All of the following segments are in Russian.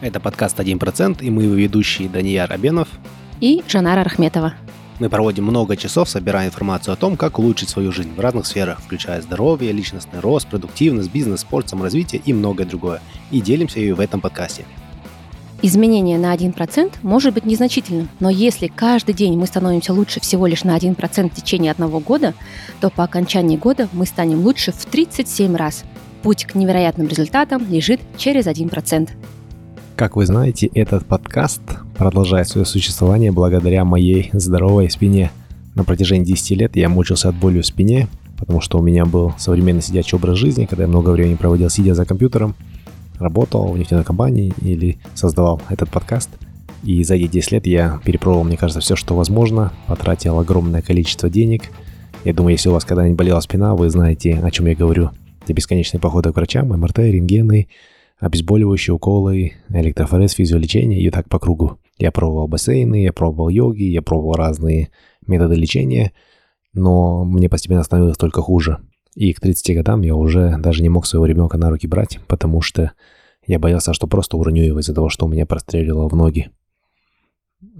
Это подкаст «1%» и мы его ведущие Данияр Абенов и Жанара Рахметова. Мы проводим много часов, собирая информацию о том, как улучшить свою жизнь в разных сферах, включая здоровье, личностный рост, продуктивность, бизнес, спорт, саморазвитие и многое другое. И делимся ее в этом подкасте. Изменение на 1% может быть незначительным, но если каждый день мы становимся лучше всего лишь на 1% в течение одного года, то по окончании года мы станем лучше в 37 раз. Путь к невероятным результатам лежит через 1%. Как вы знаете, этот подкаст продолжает свое существование благодаря моей здоровой спине. На протяжении 10 лет я мучился от боли в спине, потому что у меня был современный сидячий образ жизни, когда я много времени проводил сидя за компьютером – работал в нефтяной компании или создавал этот подкаст. И за эти 10 лет я перепробовал, мне кажется, все, что возможно, потратил огромное количество денег. Я думаю, если у вас когда-нибудь болела спина, вы знаете, о чем я говорю. Это бесконечные походы к врачам, МРТ, рентгены, обезболивающие уколы, электрофорез, физиолечение и так по кругу. Я пробовал бассейны, я пробовал йоги, я пробовал разные методы лечения, но мне постепенно становилось только хуже. И к 30 годам я уже даже не мог своего ребенка на руки брать, потому что я боялся, что просто уроню его из-за того, что у меня прострелило в ноги.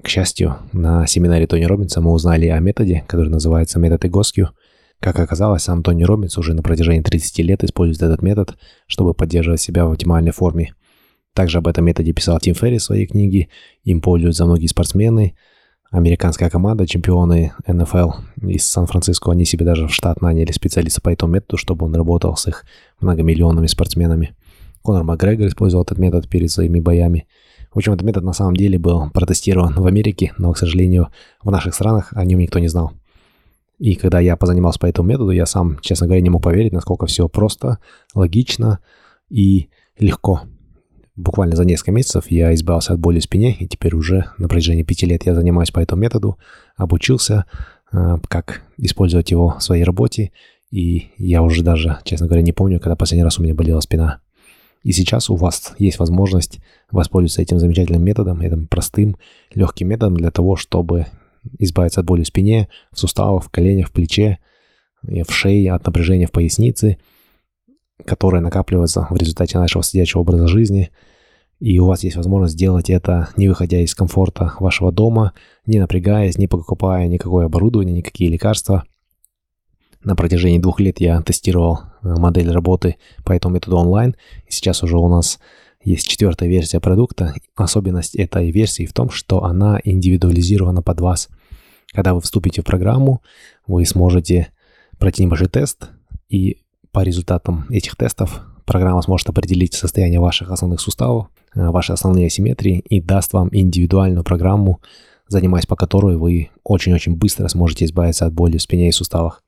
К счастью, на семинаре Тони Робинса мы узнали о методе, который называется метод Игоскью. Как оказалось, сам Тони Робинс уже на протяжении 30 лет использует этот метод, чтобы поддерживать себя в оптимальной форме. Также об этом методе писал Тим Ферри в своей книге, им пользуются многие спортсмены – американская команда, чемпионы НФЛ из Сан-Франциско, они себе даже в штат наняли специалиста по этому методу, чтобы он работал с их многомиллионными спортсменами. Конор Макгрегор использовал этот метод перед своими боями. В общем, этот метод на самом деле был протестирован в Америке, но, к сожалению, в наших странах о нем никто не знал. И когда я позанимался по этому методу, я сам, честно говоря, не мог поверить, насколько все просто, логично и легко буквально за несколько месяцев я избавился от боли в спине, и теперь уже на протяжении пяти лет я занимаюсь по этому методу, обучился, э, как использовать его в своей работе, и я уже даже, честно говоря, не помню, когда последний раз у меня болела спина. И сейчас у вас есть возможность воспользоваться этим замечательным методом, этим простым, легким методом для того, чтобы избавиться от боли в спине, в суставах, в коленях, в плече, в шее, от напряжения в пояснице, которое накапливается в результате нашего сидячего образа жизни – и у вас есть возможность сделать это, не выходя из комфорта вашего дома, не напрягаясь, не покупая никакое оборудование, никакие лекарства. На протяжении двух лет я тестировал э, модель работы по этому методу онлайн. И сейчас уже у нас есть четвертая версия продукта. Особенность этой версии в том, что она индивидуализирована под вас. Когда вы вступите в программу, вы сможете пройти небольшой тест, и по результатам этих тестов программа сможет определить состояние ваших основных суставов, Э, ваши основные асимметрии и даст вам индивидуальную программу, занимаясь по которой вы очень-очень быстро сможете избавиться от боли в спине и суставах.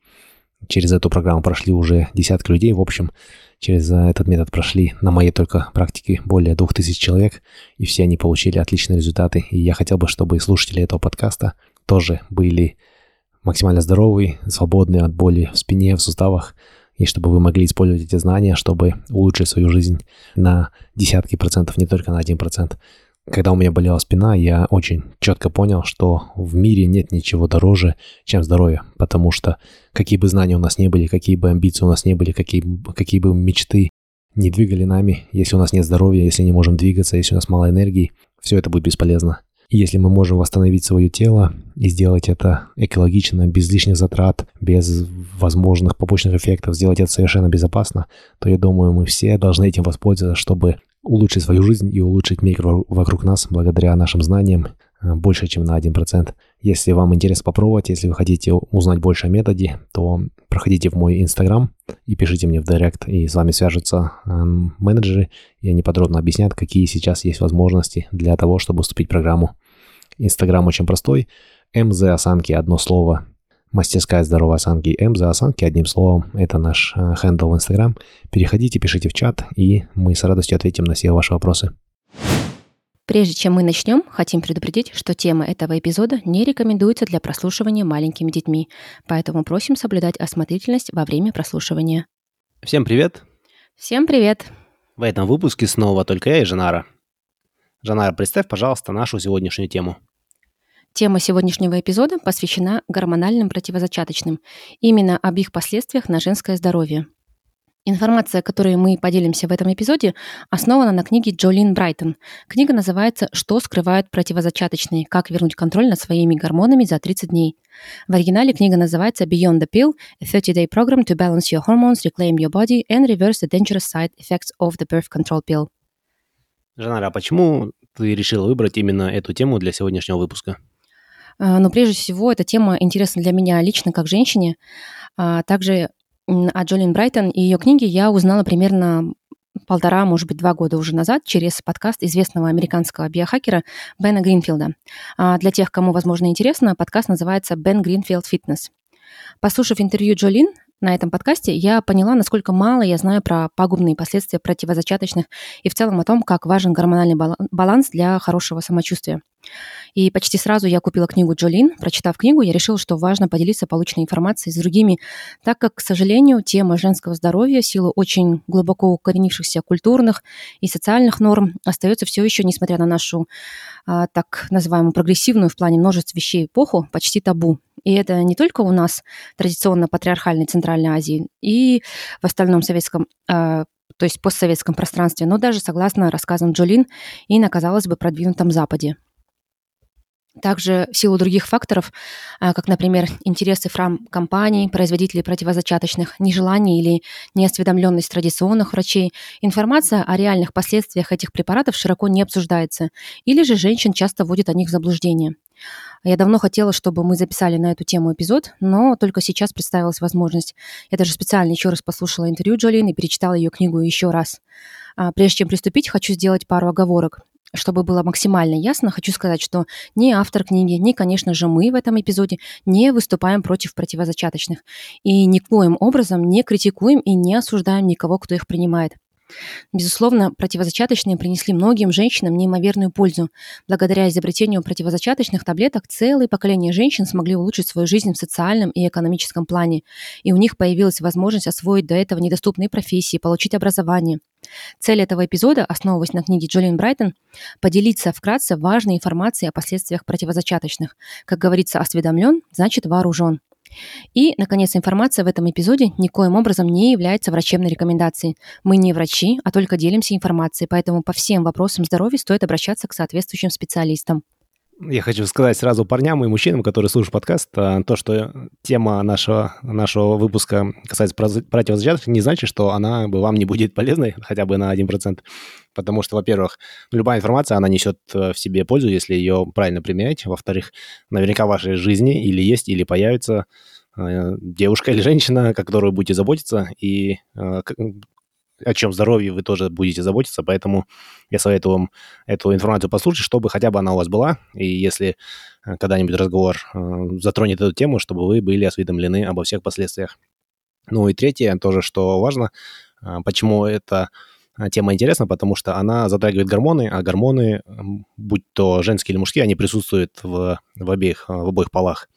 Через эту программу прошли уже десятки людей. В общем, через э, этот метод прошли на моей только практике более 2000 человек, и все они получили отличные результаты. И я хотел бы, чтобы слушатели этого подкаста тоже были максимально здоровые, свободные от боли в спине, в суставах, и чтобы вы могли использовать эти знания, чтобы улучшить свою жизнь на десятки процентов, не только на один процент. Когда у меня болела спина, я очень четко понял, что в мире нет ничего дороже, чем здоровье, потому что какие бы знания у нас не были, какие бы амбиции у нас не были, какие, какие бы мечты не двигали нами, если у нас нет здоровья, если не можем двигаться, если у нас мало энергии, все это будет бесполезно. Если мы можем восстановить свое тело и сделать это экологично, без лишних затрат, без возможных побочных эффектов, сделать это совершенно безопасно, то я думаю, мы все должны этим воспользоваться, чтобы улучшить свою жизнь и улучшить мир вокруг нас благодаря нашим знаниям Э, больше, чем на 1%. Если вам интересно попробовать, если вы хотите узнать больше о методе, то проходите в мой инстаграм и пишите мне в директ, и с вами свяжутся э, менеджеры, и они подробно объяснят, какие сейчас есть возможности для того, чтобы вступить в программу. Инстаграм очень простой. МЗ осанки одно слово. Мастерская здоровой осанки МЗ осанки одним словом. Это наш э, хендл в Инстаграм. Переходите, пишите в чат, и мы с радостью ответим на все ваши вопросы. Прежде чем мы начнем, хотим предупредить, что тема этого эпизода не рекомендуется для прослушивания маленькими детьми, поэтому просим соблюдать осмотрительность во время прослушивания. Всем привет! Всем привет! В этом выпуске снова только я и Жанара. Жанара, представь, пожалуйста, нашу сегодняшнюю тему. Тема сегодняшнего эпизода посвящена гормональным противозачаточным, именно об их последствиях на женское здоровье. Информация, которой мы поделимся в этом эпизоде, основана на книге Джолин Брайтон. Книга называется «Что скрывают противозачаточные? Как вернуть контроль над своими гормонами за 30 дней». В оригинале книга называется «Beyond the Pill – A 30-day program to balance your hormones, reclaim your body and reverse the dangerous side effects of the birth control pill». Жанара, а почему ты решила выбрать именно эту тему для сегодняшнего выпуска? А, Но прежде всего эта тема интересна для меня лично как женщине. А также о Джолин Брайтон и ее книге я узнала примерно полтора, может быть, два года уже назад через подкаст известного американского биохакера Бена Гринфилда. А для тех, кому, возможно, интересно, подкаст называется «Бен Гринфилд Фитнес». Послушав интервью Джолин на этом подкасте, я поняла, насколько мало я знаю про пагубные последствия противозачаточных и в целом о том, как важен гормональный баланс для хорошего самочувствия. И почти сразу я купила книгу Джолин. Прочитав книгу, я решила, что важно поделиться полученной информацией с другими, так как, к сожалению, тема женского здоровья в силу очень глубоко укоренившихся культурных и социальных норм остается все еще, несмотря на нашу а, так называемую прогрессивную в плане множеств вещей эпоху, почти табу. И это не только у нас традиционно патриархальной Центральной Азии и в остальном советском а, то есть постсоветском пространстве, но даже согласно рассказам Джолин и на, казалось бы, продвинутом Западе. Также в силу других факторов, а, как, например, интересы фрам-компаний, производителей противозачаточных, нежелание или неосведомленность традиционных врачей, информация о реальных последствиях этих препаратов широко не обсуждается, или же женщин часто вводят о них в заблуждение. Я давно хотела, чтобы мы записали на эту тему эпизод, но только сейчас представилась возможность. Я даже специально еще раз послушала интервью Джолин и перечитала ее книгу еще раз. А, прежде чем приступить, хочу сделать пару оговорок чтобы было максимально ясно, хочу сказать, что ни автор книги, ни, конечно же, мы в этом эпизоде не выступаем против противозачаточных и никоим образом не критикуем и не осуждаем никого, кто их принимает. Безусловно, противозачаточные принесли многим женщинам неимоверную пользу. Благодаря изобретению противозачаточных таблеток целые поколения женщин смогли улучшить свою жизнь в социальном и экономическом плане, и у них появилась возможность освоить до этого недоступные профессии, получить образование. Цель этого эпизода, основываясь на книге Джолин Брайтон, поделиться вкратце важной информацией о последствиях противозачаточных. Как говорится, осведомлен, значит вооружен. И, наконец, информация в этом эпизоде никоим образом не является врачебной рекомендацией. Мы не врачи, а только делимся информацией, поэтому по всем вопросам здоровья стоит обращаться к соответствующим специалистам. Я хочу сказать сразу парням и мужчинам, которые слушают подкаст, а, то, что тема нашего, нашего выпуска касается противозачаточных, не значит, что она бы вам не будет полезной хотя бы на 1%. Потому что, во-первых, любая информация, она несет э, в себе пользу, если ее правильно применять. Во-вторых, наверняка в вашей жизни или есть, или появится э, девушка или женщина, о которой будете заботиться, и э, о чем здоровье вы тоже будете заботиться, поэтому я советую вам эту информацию послушать, чтобы хотя бы она у вас была, и если э, когда-нибудь разговор э, затронет эту тему, чтобы вы были осведомлены обо всех последствиях. Ну и третье тоже, что важно, э, почему эта тема интересна, потому что она затрагивает гормоны, а гормоны, будь то женские или мужские, они присутствуют в, в, обеих, в обоих полах.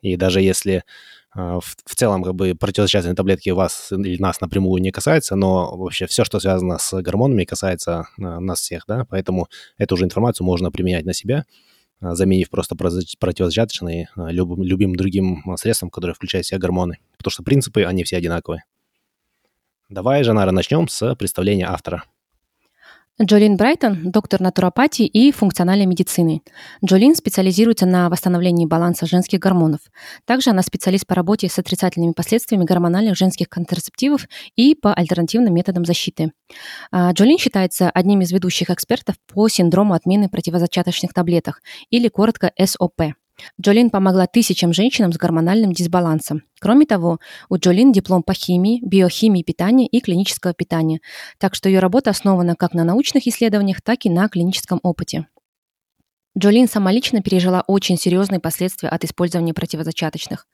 И даже если в, в целом, как бы, противозачаточные таблетки вас или нас напрямую не касаются, но вообще все, что связано с гормонами, касается а, нас всех, да, поэтому эту же информацию можно применять на себя, а, заменив просто противозачаточные любым, любым другим средством, которое включает в себя гормоны, потому что принципы, они все одинаковые. Давай, Жанара, начнем с представления автора. Джолин Брайтон – доктор натуропатии и функциональной медицины. Джолин специализируется на восстановлении баланса женских гормонов. Также она специалист по работе с отрицательными последствиями гормональных женских контрацептивов и по альтернативным методам защиты. А, Джолин считается одним из ведущих экспертов по синдрому отмены противозачаточных таблеток или коротко СОП. Джолин помогла тысячам женщинам с гормональным дисбалансом. Кроме того, у Джолин диплом по химии, биохимии питания и клинического питания, так что ее работа основана как на научных исследованиях, так и на клиническом опыте. Джолин сама лично пережила очень серьезные последствия от использования противозачаточных.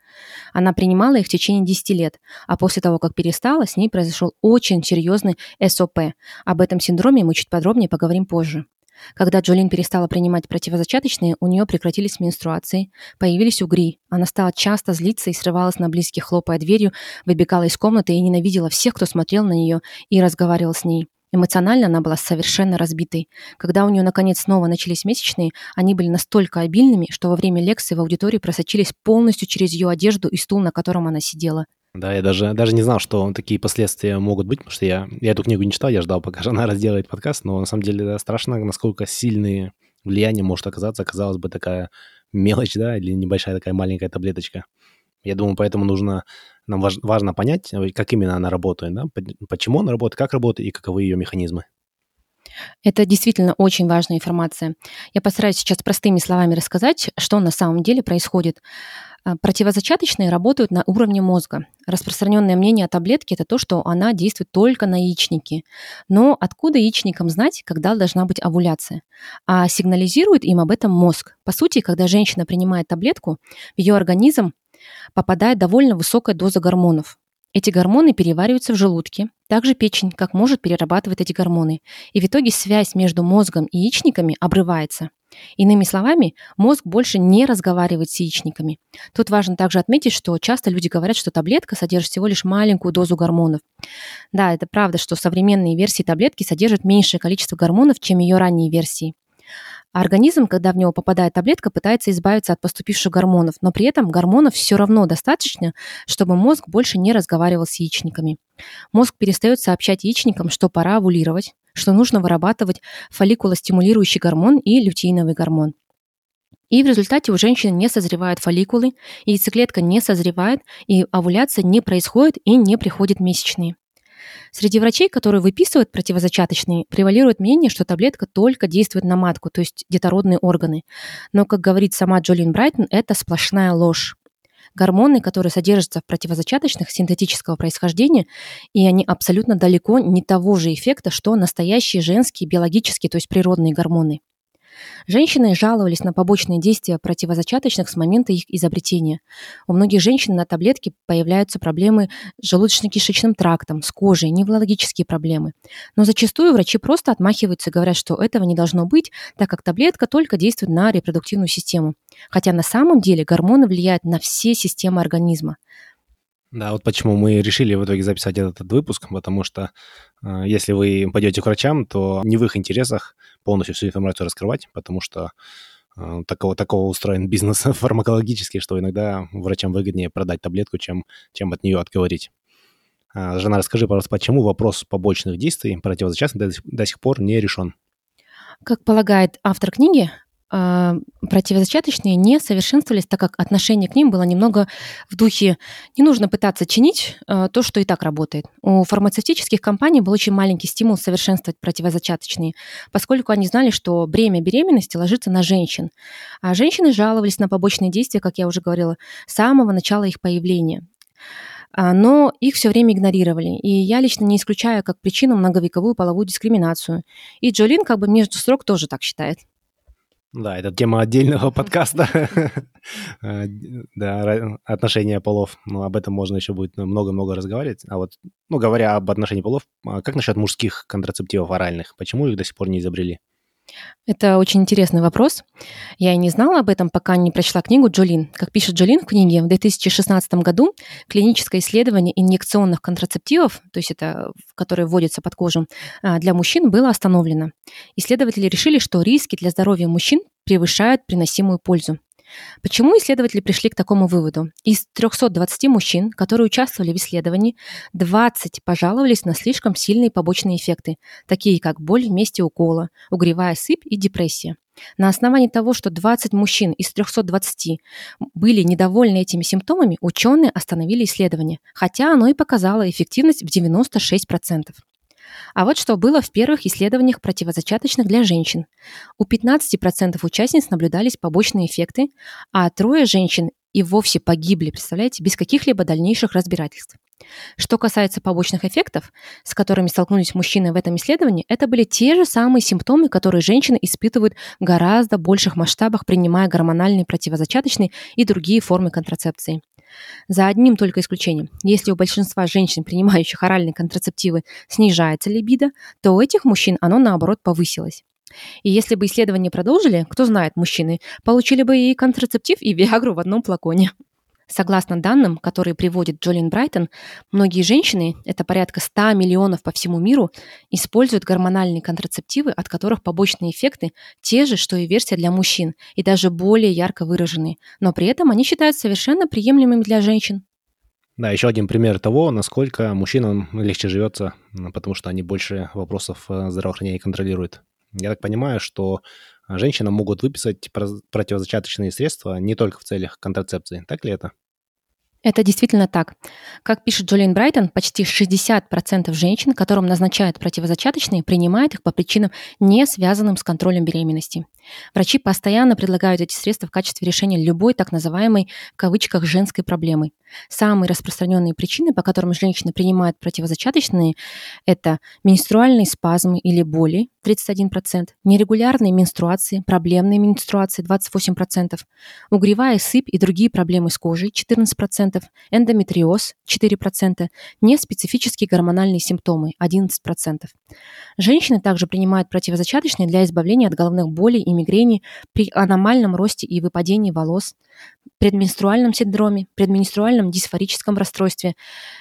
Она принимала их в течение 10 лет, а после того, как перестала, с ней произошел очень серьезный СОП. Об этом синдроме мы чуть подробнее поговорим позже. Когда Джолин перестала принимать противозачаточные, у нее прекратились менструации, появились угри. Она стала часто злиться и срывалась на близких, хлопая дверью, выбегала из комнаты и ненавидела всех, кто смотрел на нее и разговаривал с ней. Эмоционально она была совершенно разбитой. Когда у нее наконец снова начались месячные, они были настолько обильными, что во время лекции в аудитории просочились полностью через ее одежду и стул, на котором она сидела. Да, я даже, даже не знал, что такие последствия могут быть, потому что я, я эту книгу не читал, я ждал, пока жена разделает подкаст, но на самом деле да, страшно, насколько сильные влияния может оказаться, казалось бы, такая мелочь, да, или небольшая такая маленькая таблеточка. Я думаю, поэтому нужно, нам важ, важно понять, как именно она работает, да, почему она работает, как работает и каковы ее механизмы. Это действительно очень важная информация. Я постараюсь сейчас простыми словами рассказать, что на самом деле происходит. А, противозачаточные работают на уровне мозга. Распространенное мнение о таблетке – это то, что она действует только на яичники. Но откуда яичникам знать, когда должна быть овуляция? А сигнализирует им об этом мозг. По сути, когда женщина принимает таблетку, в ее организм попадает довольно высокая доза гормонов. Эти гормоны перевариваются в желудке. Также печень как может перерабатывать эти гормоны. И в итоге связь между мозгом и яичниками обрывается. Иными словами, мозг больше не разговаривает с яичниками. Тут важно также отметить, что часто люди говорят, что таблетка содержит всего лишь маленькую дозу гормонов. Да, это правда, что современные версии таблетки содержат меньшее количество гормонов, чем ее ранние версии. А организм, когда в него попадает таблетка, пытается избавиться от поступивших гормонов, но при этом гормонов все равно достаточно, чтобы мозг больше не разговаривал с яичниками. Мозг перестает сообщать яичникам, что пора овулировать, что нужно вырабатывать фолликулостимулирующий гормон и лютеиновый гормон. И в результате у женщины не созревают фолликулы, яйцеклетка не созревает, и овуляция не происходит и не приходит месячные. Среди врачей, которые выписывают противозачаточные, превалирует мнение, что таблетка только действует на матку, то есть детородные органы. Но, как говорит сама Джолин Брайтон, это сплошная ложь. Гормоны, которые содержатся в противозачаточных синтетического происхождения, и они абсолютно далеко не того же эффекта, что настоящие женские биологические, то есть природные гормоны. Женщины жаловались на побочные действия противозачаточных с момента их изобретения. У многих женщин на таблетке появляются проблемы с желудочно-кишечным трактом, с кожей, неврологические проблемы. Но зачастую врачи просто отмахиваются и говорят, что этого не должно быть, так как таблетка только действует на репродуктивную систему. Хотя на самом деле гормоны влияют на все системы организма. Да, вот почему мы решили в итоге записать этот, выпуск, потому что э, если вы пойдете к врачам, то не в их интересах полностью всю информацию раскрывать, потому что э, такого, такого устроен бизнес фармакологический, что иногда врачам выгоднее продать таблетку, чем, чем от нее отговорить. Э, Жена, расскажи, пожалуйста, почему вопрос побочных действий противозачаточных до, до сих пор не решен? Как полагает автор книги, а, противозачаточные не совершенствовались, так как отношение к ним было немного в духе «не нужно пытаться чинить а, то, что и так работает». У фармацевтических компаний был очень маленький стимул совершенствовать противозачаточные, поскольку они знали, что бремя беременности ложится на женщин. А женщины жаловались на побочные действия, как я уже говорила, с самого начала их появления а, но их все время игнорировали. И я лично не исключаю как причину многовековую половую дискриминацию. И Джолин как бы между строк тоже так считает. Да, это тема отдельного подкаста. Э, да, отношения полов. Ну, об этом можно еще будет много-много разговаривать. А вот, ну, говоря об отношении полов, а как насчет мужских контрацептивов оральных? Почему их до сих пор не изобрели? Это очень интересный вопрос. Я и не знала об этом, пока не прочла книгу Джолин. Как пишет Джолин в книге, в 2016 году клиническое исследование инъекционных контрацептивов, то есть это, которые вводятся под кожу, а, для мужчин было остановлено. Исследователи решили, что риски для здоровья мужчин превышают приносимую пользу. Почему исследователи пришли к такому выводу? Из 320 мужчин, которые участвовали в исследовании, 20 пожаловались на слишком сильные побочные эффекты, такие как боль в месте укола, угревая сыпь и депрессия. На основании того, что 20 мужчин из 320 были недовольны этими симптомами, ученые остановили исследование, хотя оно и показало эффективность в 96%. А вот что было в первых исследованиях противозачаточных для женщин. У 15% участниц наблюдались побочные эффекты, а трое женщин и вовсе погибли, представляете, без каких-либо дальнейших разбирательств. Что касается побочных эффектов, с которыми столкнулись мужчины в этом исследовании, это были те же самые симптомы, которые женщины испытывают в гораздо больших масштабах, принимая гормональные противозачаточные и другие формы контрацепции. За одним только исключением. Если у большинства женщин, принимающих оральные контрацептивы, снижается либидо, то у этих мужчин оно наоборот повысилось. И если бы исследования продолжили, кто знает, мужчины получили бы и контрацептив, и Виагру в одном флаконе. Согласно данным, которые приводит Джолин Брайтон, многие женщины, это порядка 100 миллионов по всему миру, используют гормональные контрацептивы, от которых побочные эффекты те же, что и версия для мужчин, и даже более ярко выраженные, но при этом они считаются совершенно приемлемыми для женщин. Да, еще один пример того, насколько мужчинам легче живется, потому что они больше вопросов э, здравоохранения контролируют. Я так понимаю, что женщинам могут выписать противозачаточные средства не только в целях контрацепции. Так ли это? Это действительно так. Как пишет Джолиан Брайтон, почти 60% женщин, которым назначают противозачаточные, принимают их по причинам, не связанным с контролем беременности. Врачи постоянно предлагают эти средства в качестве решения любой так называемой в кавычках женской проблемы. Самые распространенные причины, по которым женщины принимают противозачаточные, это менструальные спазмы или боли 31%, нерегулярные менструации, проблемные менструации 28%, угревая сыпь и другие проблемы с кожей 14%, эндометриоз 4%, неспецифические гормональные симптомы 11%. Женщины также принимают противозачаточные для избавления от головных болей и мигрени при аномальном росте и выпадении волос, предменструальном синдроме, предменструальном дисфорическом расстройстве.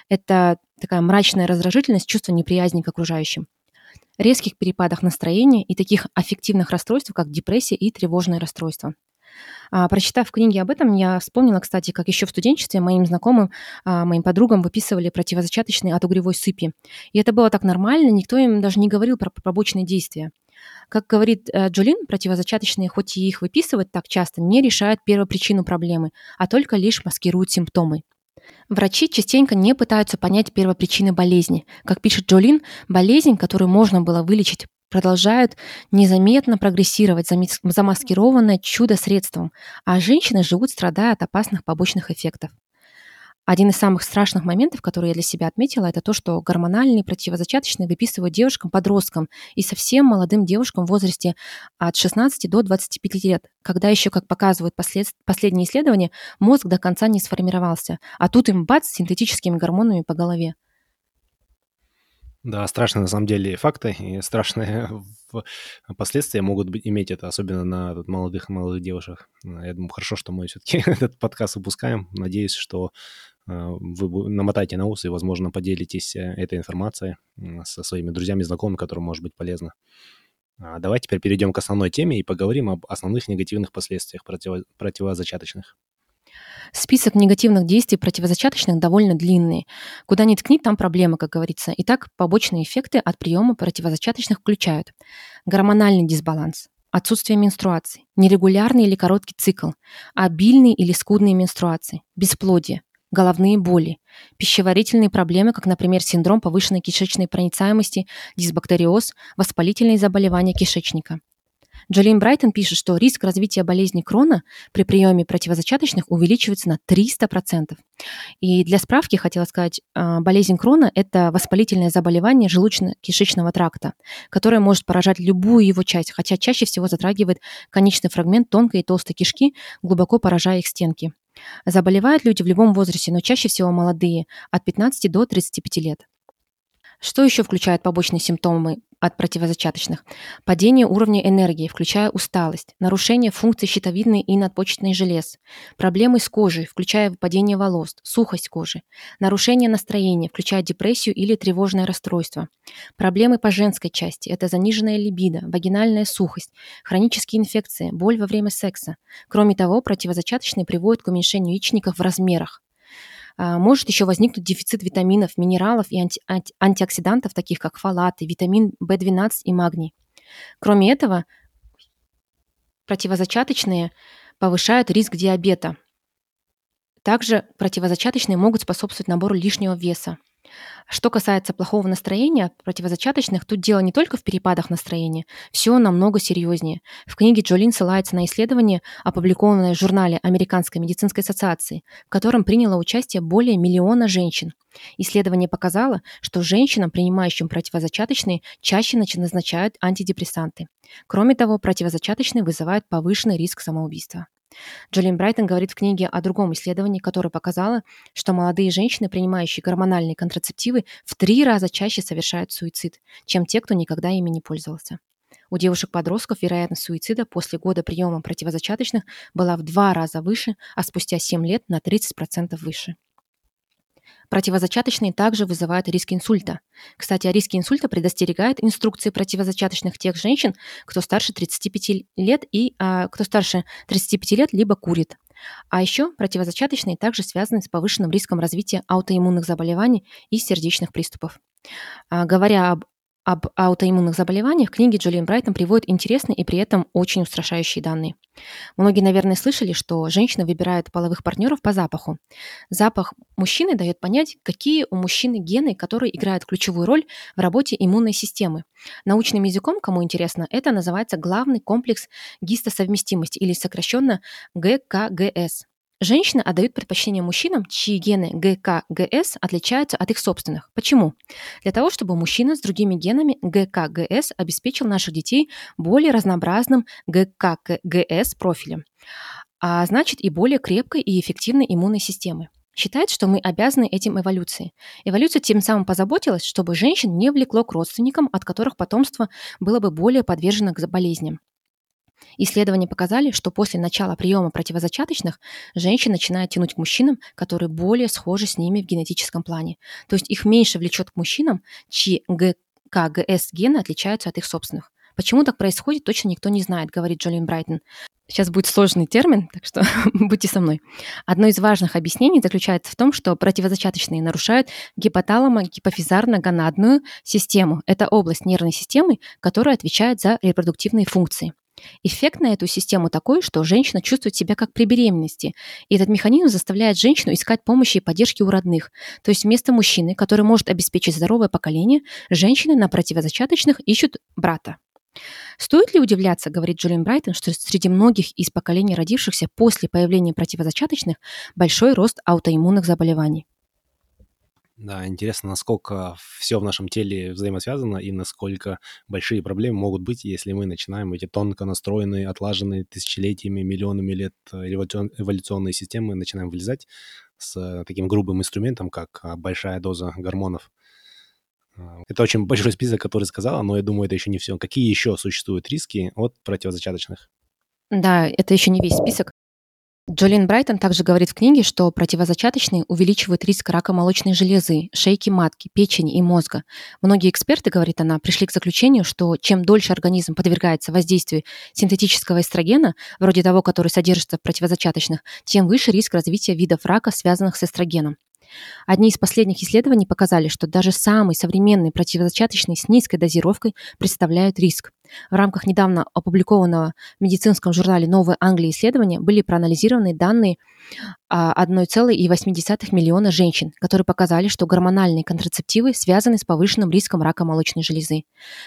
Это такая мрачная раздражительность, чувство неприязни к окружающим резких перепадах настроения и таких аффективных расстройств, как депрессия и тревожное расстройство. А, прочитав книги об этом, я вспомнила, кстати, как еще в студенчестве моим знакомым, а, моим подругам выписывали противозачаточные от угревой сыпи. И это было так нормально, никто им даже не говорил про побочные действия. Как говорит э, Джулин, противозачаточные, хоть и их выписывать так часто, не решают первопричину проблемы, а только лишь маскируют симптомы. Врачи частенько не пытаются понять первопричины болезни. Как пишет Джолин, болезнь, которую можно было вылечить, продолжают незаметно прогрессировать, замаскированное чудо-средством, а женщины живут, страдая от опасных побочных эффектов. Один из самых страшных моментов, которые я для себя отметила, это то, что гормональные противозачаточные выписывают девушкам-подросткам и совсем молодым девушкам в возрасте от 16 до 25 лет, когда еще, как показывают послед... последние исследования, мозг до конца не сформировался, а тут им бац синтетическими гормонами по голове. Да, страшные на самом деле факты и страшные последствия могут быть, иметь это, особенно на молодых молодых девушек. Я думаю, хорошо, что мы все-таки этот подкаст выпускаем. Надеюсь, что Э, вы намотайте на ус и, возможно, поделитесь э, этой информацией со своими друзьями, знакомыми, которым может быть полезно. А давай теперь перейдем к основной теме и поговорим об основных негативных последствиях противо- противозачаточных. Список негативных действий противозачаточных довольно длинный. Куда ни ткни, там проблема, как говорится. Итак, побочные эффекты от приема противозачаточных включают гормональный дисбаланс, отсутствие менструации, нерегулярный или короткий цикл, обильные или скудные менструации, бесплодие, головные боли, пищеварительные проблемы, как, например, синдром повышенной кишечной проницаемости, дисбактериоз, воспалительные заболевания кишечника. Джолин Брайтон пишет, что риск развития болезни Крона при приеме противозачаточных увеличивается на 300%. И для справки хотела сказать, а, болезнь Крона – это воспалительное заболевание желудочно-кишечного тракта, которое может поражать любую его часть, хотя чаще всего затрагивает конечный фрагмент тонкой и толстой кишки, глубоко поражая их стенки. Заболевают люди в любом возрасте, но чаще всего молодые, от 15 до 35 лет. Что еще включает побочные симптомы от противозачаточных? Падение уровня энергии, включая усталость, нарушение функций щитовидной и надпочечной желез, проблемы с кожей, включая выпадение волос, сухость кожи, нарушение настроения, включая депрессию или тревожное расстройство, проблемы по женской части, это заниженная либидо, вагинальная сухость, хронические инфекции, боль во время секса. Кроме того, противозачаточные приводят к уменьшению яичников в размерах, может еще возникнуть дефицит витаминов, минералов и анти анти антиоксидантов, таких как фолаты, витамин В12 и магний. Кроме этого, противозачаточные повышают риск диабета. Также противозачаточные могут способствовать набору лишнего веса. Что касается плохого настроения, противозачаточных, тут дело не только в перепадах настроения, все намного серьезнее. В книге Джолин ссылается на исследование, опубликованное в журнале Американской медицинской ассоциации, в котором приняло участие более миллиона женщин. Исследование показало, что женщинам, принимающим противозачаточные, чаще назначают антидепрессанты. Кроме того, противозачаточные вызывают повышенный риск самоубийства. Джолин Брайтон говорит в книге о другом исследовании, которое показало, что молодые женщины, принимающие гормональные контрацептивы, в три раза чаще совершают суицид, чем те, кто никогда ими не пользовался. У девушек-подростков вероятность суицида после года приема противозачаточных была в два раза выше, а спустя 7 лет на 30% выше. Противозачаточные также вызывают риск инсульта. Кстати, о риске инсульта предостерегает инструкции противозачаточных тех женщин, кто старше 35 лет и а, кто старше 35 лет либо курит. А еще противозачаточные также связаны с повышенным риском развития аутоиммунных заболеваний и сердечных приступов. А, говоря об об аутоиммунных заболеваниях книги Джулиан Брайтон приводит интересные и при этом очень устрашающие данные. Многие, наверное, слышали, что женщины выбирают половых партнеров по запаху. Запах мужчины дает понять, какие у мужчины гены, которые играют ключевую роль в работе иммунной системы. Научным языком, кому интересно, это называется главный комплекс гистосовместимости или сокращенно ГКГС. Женщины отдают предпочтение мужчинам, чьи гены ГК, ГС отличаются от их собственных. Почему? Для того, чтобы мужчина с другими генами ГК, ГС обеспечил наших детей более разнообразным ГК, ГС профилем, а значит и более крепкой и эффективной иммунной системой. Считается, что мы обязаны этим эволюции. Эволюция тем самым позаботилась, чтобы женщин не влекло к родственникам, от которых потомство было бы более подвержено к болезням. Исследования показали, что после начала приема противозачаточных женщины начинают тянуть к мужчинам, которые более схожи с ними в генетическом плане. То есть их меньше влечет к мужчинам, чьи ГКГС гены отличаются от их собственных. Почему так происходит, точно никто не знает, говорит Джолин Брайтон. Сейчас будет сложный термин, так что будьте со мной. Одно из важных объяснений заключается в том, что противозачаточные нарушают гипоталамо-гипофизарно-гонадную систему. Это область нервной системы, которая отвечает за репродуктивные функции. Эффект на эту систему такой, что женщина чувствует себя как при беременности. И этот механизм заставляет женщину искать помощи и поддержки у родных. То есть вместо мужчины, который может обеспечить здоровое поколение, женщины на противозачаточных ищут брата. Стоит ли удивляться, говорит Джулиан Брайтон, что среди многих из поколений родившихся после появления противозачаточных большой рост аутоиммунных заболеваний? Да, интересно, насколько все в нашем теле взаимосвязано и насколько большие проблемы могут быть, если мы начинаем эти тонко настроенные, отлаженные тысячелетиями, миллионами лет э, эволюционные системы начинаем вылезать с таким грубым инструментом, как а, большая доза гормонов. А, это очень большой список, который сказала, но я думаю, это еще не все. Какие еще существуют риски от противозачаточных? Да, это еще не весь список. Джолин Брайтон также говорит в книге, что противозачаточные увеличивают риск рака молочной железы, шейки матки, печени и мозга. Многие эксперты, говорит она, пришли к заключению, что чем дольше организм подвергается воздействию синтетического эстрогена, вроде того, который содержится в противозачаточных, тем выше риск развития видов рака, связанных с эстрогеном. Одни из последних исследований показали, что даже самые современные противозачаточные с низкой дозировкой представляют риск. В рамках недавно опубликованного в медицинском журнале «Новая Англия» исследования были проанализированы данные 1,8 а, миллиона женщин, которые показали, что гормональные контрацептивы связаны с повышенным риском рака молочной железы.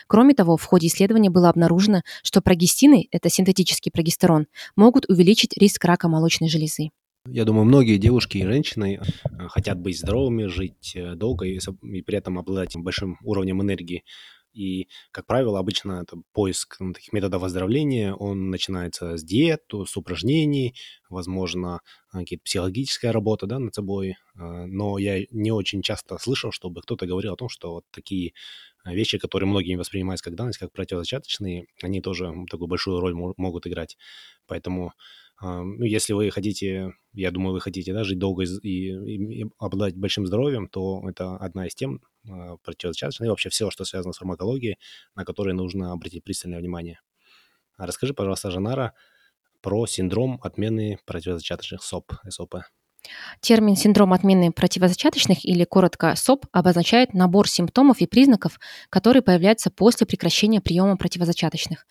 Кроме того, в ходе исследования было обнаружено, что прогестины, это синтетический прогестерон, могут увеличить риск рака молочной железы. Я думаю, многие девушки и женщины э, хотят быть здоровыми, жить э, долго и, и при этом обладать большим уровнем энергии. И, как правило, обычно это поиск ну, таких методов оздоровления, он начинается с диет, с упражнений, возможно, какие-то психологическая работа да, над собой. Э, но я не очень часто слышал, чтобы кто-то говорил о том, что вот такие вещи, которые многими воспринимаются как данность, как противозачаточные, они тоже такую большую роль могут играть. Поэтому ну, если вы хотите, я думаю, вы хотите да, жить долго и, и, и обладать большим здоровьем, то это одна из тем э, противозачаточной, и вообще все, что связано с фармакологией, на которые нужно обратить пристальное внимание. А расскажи, пожалуйста, Жанара, про синдром отмены противозачаточных СОП, СОП. Термин «синдром отмены противозачаточных» или коротко СОП обозначает набор симптомов и признаков, которые появляются после прекращения приема противозачаточных.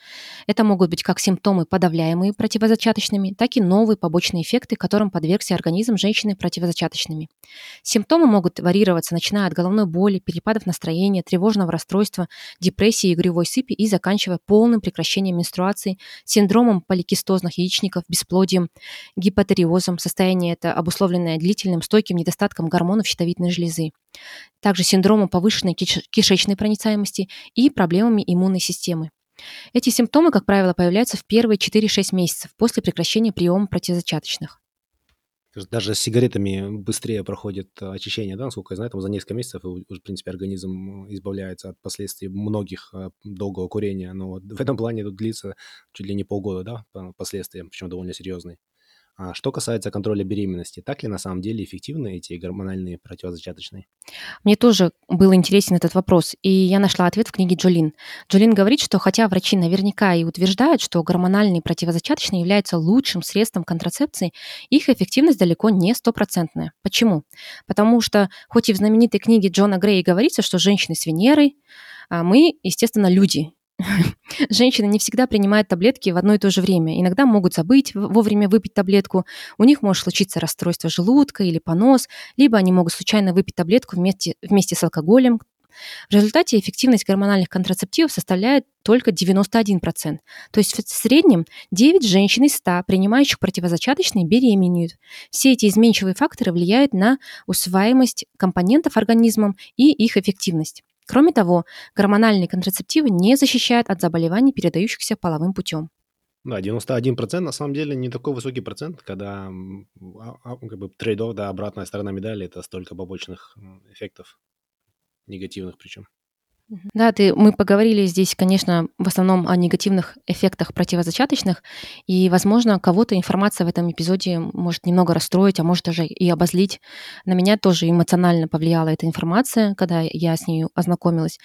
Это могут быть как симптомы, подавляемые противозачаточными, так и новые побочные эффекты, которым подвергся организм женщины противозачаточными. Симптомы могут варьироваться, начиная от головной боли, перепадов настроения, тревожного расстройства, депрессии и гревой сыпи и заканчивая полным прекращением менструации, синдромом поликистозных яичников, бесплодием, гипотериозом. Состояние это обусловлено обусловленное длительным стойким недостатком гормонов щитовидной железы, также синдромом повышенной кишечной проницаемости и проблемами иммунной системы. Эти симптомы, как правило, появляются в первые 4-6 месяцев после прекращения приема противозачаточных. Даже с сигаретами быстрее проходит очищение, да, насколько я знаю, там за несколько месяцев, в принципе, организм избавляется от последствий многих э, долгого курения. Но в этом плане тут длится чуть ли не полгода, да, последствия, причем довольно серьезные. А что касается контроля беременности, так ли на самом деле эффективны эти гормональные противозачаточные? Мне тоже был интересен этот вопрос, и я нашла ответ в книге Джолин. Джолин говорит, что хотя врачи наверняка и утверждают, что гормональные противозачаточные являются лучшим средством контрацепции, их эффективность далеко не стопроцентная. Почему? Потому что, хоть и в знаменитой книге Джона Грея говорится, что женщины с Венерой, а мы, естественно, люди, Женщины не всегда принимают таблетки в одно и то же время. Иногда могут забыть вовремя выпить таблетку. У них может случиться расстройство желудка или понос, либо они могут случайно выпить таблетку вместе, вместе с алкоголем. В результате эффективность гормональных контрацептивов составляет только 91%. То есть в среднем 9 женщин из 100, принимающих противозачаточные, беременеют. Все эти изменчивые факторы влияют на усваиваемость компонентов организмом и их эффективность. Кроме того, гормональные контрацептивы не защищают от заболеваний, передающихся половым путем. Да, 91% на самом деле не такой высокий процент, когда а, а, как бы трейд да, обратная сторона медали, это столько побочных эффектов, негативных причем. Да, ты, мы поговорили здесь, конечно, в основном о негативных эффектах противозачаточных, и, возможно, кого-то информация в этом эпизоде может немного расстроить, а может даже и обозлить. На меня тоже эмоционально повлияла эта информация, когда я с ней ознакомилась.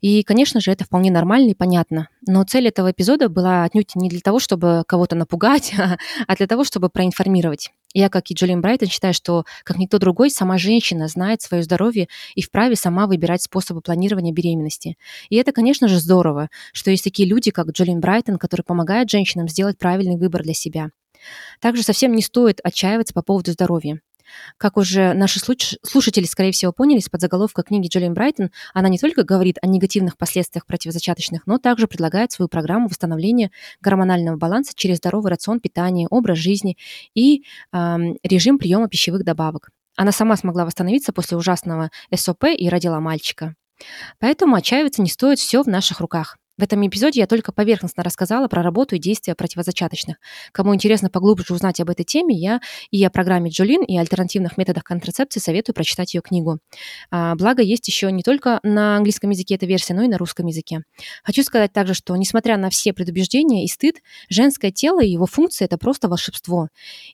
И, конечно же, это вполне нормально и понятно. Но цель этого эпизода была отнюдь не для того, чтобы кого-то напугать, а для того, чтобы проинформировать. Я, как и Джолин Брайтон, считаю, что, как никто другой, сама женщина знает свое здоровье и вправе сама выбирать способы планирования беременности. И это, конечно же, здорово, что есть такие люди, как Джолин Брайтон, которые помогают женщинам сделать правильный выбор для себя. Также совсем не стоит отчаиваться по поводу здоровья. Как уже наши слушатели, скорее всего, поняли из подзаголовка книги Джолиан Брайтон, она не только говорит о негативных последствиях противозачаточных, но также предлагает свою программу восстановления гормонального баланса через здоровый рацион питания, образ жизни и э, режим приема пищевых добавок. Она сама смогла восстановиться после ужасного СОП и родила мальчика. Поэтому отчаиваться не стоит, все в наших руках. В этом эпизоде я только поверхностно рассказала про работу и действия противозачаточных. Кому интересно поглубже узнать об этой теме, я и о программе Джолин, и альтернативных методах контрацепции советую прочитать ее книгу. А, благо, есть еще не только на английском языке эта версия, но и на русском языке. Хочу сказать также, что несмотря на все предубеждения и стыд, женское тело и его функция – это просто волшебство.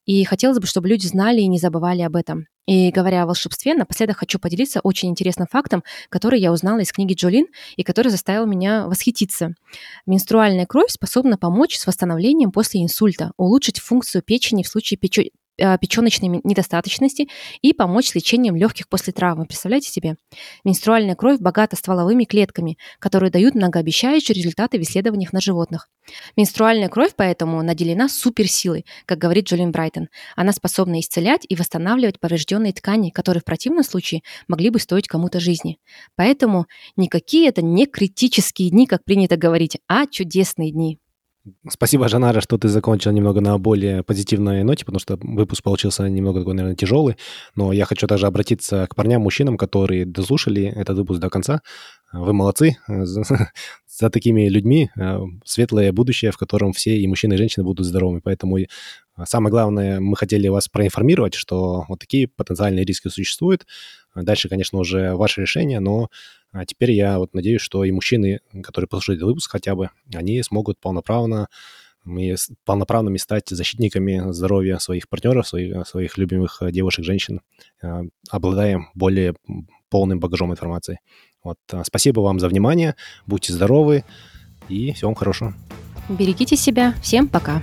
И хотелось бы, чтобы люди знали и не забывали об этом. И говоря о волшебстве, напоследок хочу поделиться очень интересным фактом, который я узнала из книги Джолин и который заставил меня восхититься. Менструальная кровь способна помочь с восстановлением после инсульта, улучшить функцию печени в случае а, печеночной недостаточности и помочь с лечением легких после травмы. Представляете себе? Менструальная кровь богата стволовыми клетками, которые дают многообещающие результаты в исследованиях на животных. Менструальная кровь поэтому наделена суперсилой, как говорит Джолин Брайтон. Она способна исцелять и восстанавливать поврежденные ткани, которые в противном случае могли бы стоить кому-то жизни. Поэтому никакие это не критические дни, как принято говорить, а чудесные дни. Спасибо, Жанара, что ты закончил немного на более позитивной ноте, потому что выпуск получился немного такой, наверное, тяжелый. Но я хочу также обратиться к парням, мужчинам, которые дослушали этот выпуск до конца. Вы молодцы. За такими людьми э, светлое будущее, в котором все и мужчины, и женщины будут здоровыми. Поэтому самое главное, мы хотели вас проинформировать, что вот такие потенциальные риски существуют. Дальше, конечно, уже ваше решение, но а теперь я вот надеюсь, что и мужчины, которые послушают этот выпуск хотя бы, они смогут полноправно полноправными стать защитниками здоровья своих партнеров, своих, своих любимых девушек, женщин, а, обладая более полным багажом информации. Вот, а, спасибо вам за внимание, будьте здоровы и всего вам хорошего. Берегите себя, всем пока.